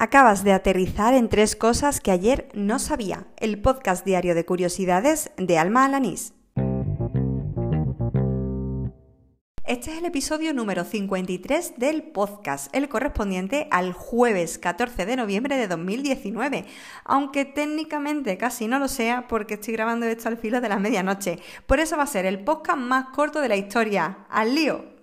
Acabas de aterrizar en tres cosas que ayer no sabía. El podcast diario de curiosidades de Alma Alanís. Este es el episodio número 53 del podcast, el correspondiente al jueves 14 de noviembre de 2019, aunque técnicamente casi no lo sea porque estoy grabando esto al filo de la medianoche. Por eso va a ser el podcast más corto de la historia. ¡Al lío!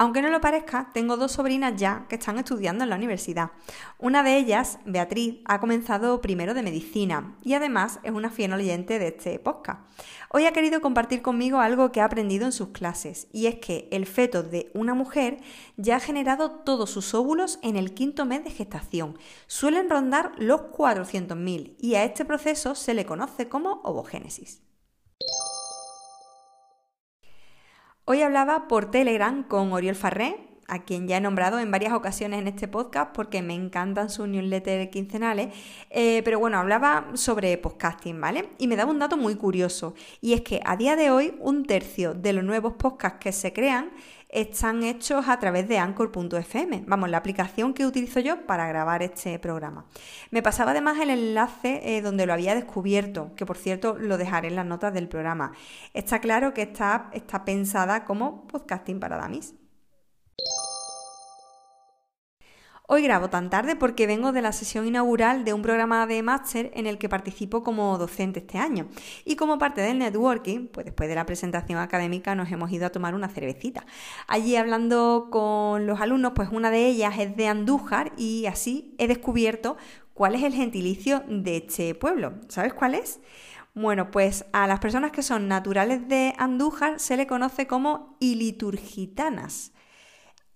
Aunque no lo parezca, tengo dos sobrinas ya que están estudiando en la universidad. Una de ellas, Beatriz, ha comenzado primero de medicina y además es una fiel oyente de este podcast. Hoy ha querido compartir conmigo algo que ha aprendido en sus clases y es que el feto de una mujer ya ha generado todos sus óvulos en el quinto mes de gestación. Suelen rondar los 400.000 y a este proceso se le conoce como ovogénesis. Hoy hablaba por Telegram con Oriol Farré, a quien ya he nombrado en varias ocasiones en este podcast porque me encantan sus newsletters quincenales, eh, pero bueno, hablaba sobre podcasting, ¿vale? Y me daba un dato muy curioso, y es que a día de hoy un tercio de los nuevos podcasts que se crean están hechos a través de anchor.fm, vamos, la aplicación que utilizo yo para grabar este programa. Me pasaba además el enlace eh, donde lo había descubierto, que por cierto lo dejaré en las notas del programa. Está claro que está, está pensada como podcasting para damis. Hoy grabo tan tarde porque vengo de la sesión inaugural de un programa de máster en el que participo como docente este año. Y como parte del networking, pues después de la presentación académica nos hemos ido a tomar una cervecita. Allí hablando con los alumnos, pues una de ellas es de Andújar y así he descubierto cuál es el gentilicio de este pueblo. ¿Sabes cuál es? Bueno, pues a las personas que son naturales de Andújar se le conoce como iliturgitanas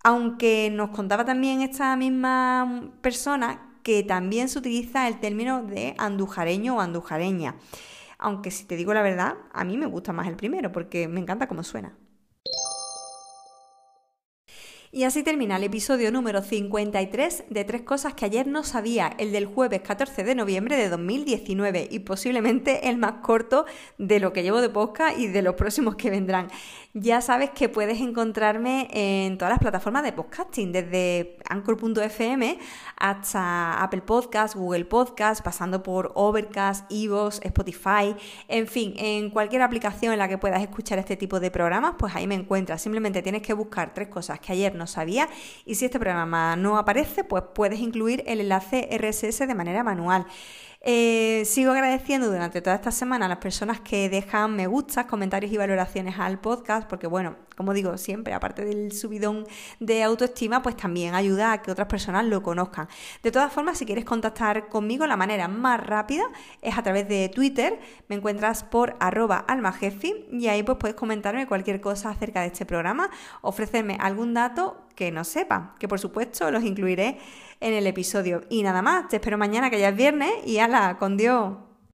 aunque nos contaba también esta misma persona que también se utiliza el término de andujareño o andujareña. Aunque si te digo la verdad, a mí me gusta más el primero porque me encanta cómo suena. Y así termina el episodio número 53 de Tres Cosas que ayer no sabía, el del jueves 14 de noviembre de 2019 y posiblemente el más corto de lo que llevo de podcast y de los próximos que vendrán. Ya sabes que puedes encontrarme en todas las plataformas de podcasting, desde anchor.fm hasta Apple Podcast, Google Podcast, pasando por Overcast, Evox, Spotify, en fin, en cualquier aplicación en la que puedas escuchar este tipo de programas, pues ahí me encuentras. Simplemente tienes que buscar tres cosas que ayer no sabía y si este programa no aparece, pues puedes incluir el enlace RSS de manera manual. Eh, sigo agradeciendo durante toda esta semana a las personas que dejan me gustas, comentarios y valoraciones al podcast, porque bueno, como digo siempre, aparte del subidón de autoestima, pues también ayuda a que otras personas lo conozcan. De todas formas, si quieres contactar conmigo, la manera más rápida es a través de Twitter, me encuentras por arroba almajefi y ahí pues puedes comentarme cualquier cosa acerca de este programa, ofrecerme algún dato que no sepa, que por supuesto los incluiré en el episodio. Y nada más, te espero mañana que ya es viernes y ala, con Dios.